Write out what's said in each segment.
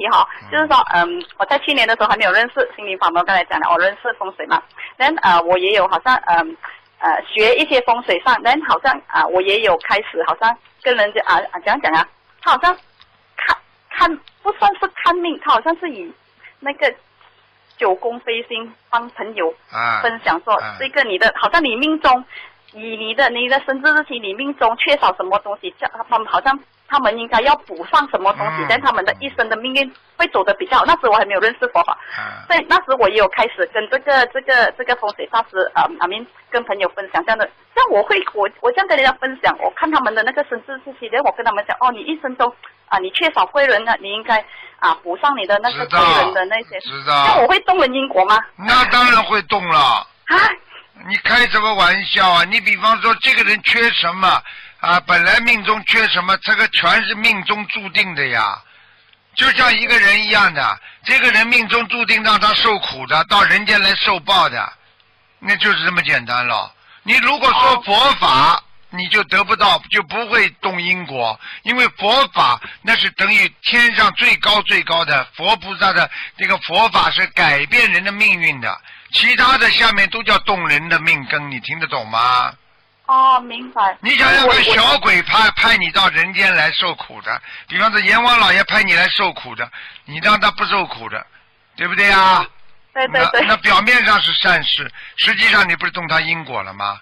题哈，就是说，嗯，我在去年的时候还没有认识心灵法门，刚才讲了，我认识风水嘛，但呃，我也有好像嗯呃学一些风水上，但好像啊，我也有开始好像跟人家啊啊讲讲啊，他好像看看不算是看命，他好像是以那个九宫飞星帮朋友啊，分享说，啊。这个你的好像你命中以你的你的生日日期，你命中缺少什么东西，叫他们好像他们应该要补上什么东西嗯，但他们的一生的命运会走得比较好。那时我还没有认识佛法，啊所以那时我也有开始跟这个这个这个风水大师啊阿明跟朋友分享这样的，像我会我我这样跟人家分享，我看他们的那个生日日期，然后我跟他们讲哦，你一生中啊你缺少贵人呢，你应该啊补上你的那个贵人的那些，知那我，会动人因果吗？那当然会动了。啊，你开什么玩笑啊？你比方说这个人缺什么啊？本来命中缺什么，这个全是命中注定的呀。就像一个人一样的，这个人命中注定让他受苦的，到人间来受报的，那就是这么简单了。你如果说佛法，你就得不到，就不会动因果，因为佛法那是等于天上最高最高的佛菩萨的这个佛法是改变人的命运的，其他的下面都叫动人的命根，你听得懂吗？哦，明白。你想想看，我我小鬼派派你到人间来受苦的，比方说阎王老爷派你来受苦的，你让他不受苦的，对不对啊？对对对那那表面上是善事，实际上你不是动他因果了吗？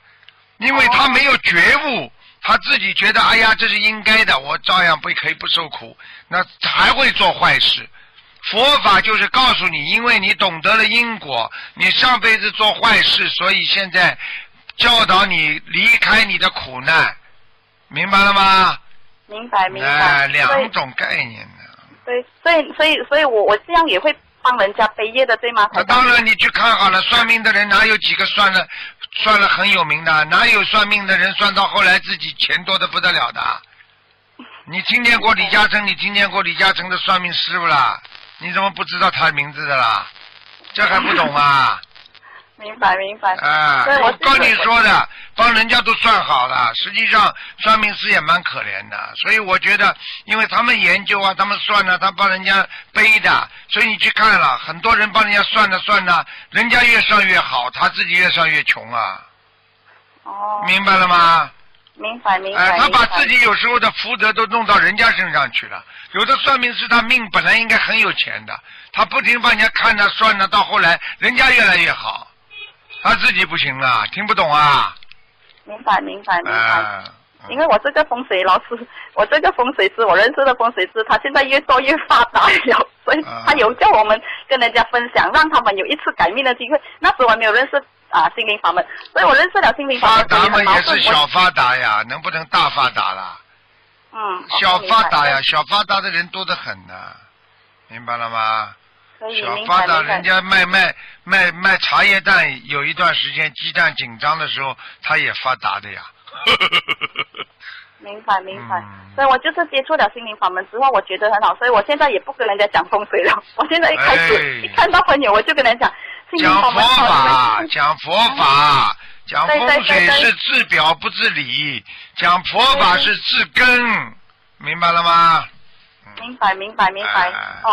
因为他没有觉悟，他自己觉得哎呀这是应该的，我照样不可以不受苦，那还会做坏事。佛法就是告诉你，因为你懂得了因果，你上辈子做坏事，所以现在教导你离开你的苦难，明白了吗？明白明白。哎，两种概念呢。对，所以所以所以我我这样也会帮人家背业的，对吗？啊当然，你去看好了，算命的人哪有几个算的算了很有名的？哪有算命的人算到后来自己钱多的不得了的？你听见过李嘉诚？你听见过李嘉诚的算命师傅啦？你怎么不知道他的名字的啦？这还不懂啊？明白明白。啊，我我跟你说的，帮人家都算好了，实际上算命师也蛮可怜的，所以我觉得，因为他们研究啊，他们算呢、他帮人家背的，所以你去看了，很多人帮人家算的算的，人家越算越好，他自己越算越穷啊，哦，明白了吗？明白明哎、白。他把自己有时候的福德都弄到人家身上去了。有的算命师他命本来应该很有钱的，他不停帮人家看呢算呢，到后来人家越来越好，他自己不行了，听不懂啊？明白明白明白。啊，因为我这个风水老师，我这个风水师，我认识的风水师，他现在越做越发达了，所以啊他有叫我们跟人家分享，让他们有一次改命的机会。那时我还没有认识啊心灵法门，所以我认识了心灵法发门，所以达嘛也是小发达呀，能不能大发达啦？嗯，小发达呀，小发达的人多得很呢，明白了吗？小发达，人家卖卖卖卖茶叶蛋，有一段时间鸡蛋紧张的时候，他也发达的呀。明白明白，嗯所以我就是接触了心灵法门之后，我觉得很好，所以我现在也不跟人家讲风水了。我现在一开始、哎一看到朋友，我就跟人家讲心灵讲佛法门好法，讲佛法，讲风水是治表不治理，讲佛法是治根，明白了吗？明白明白明白哎哦。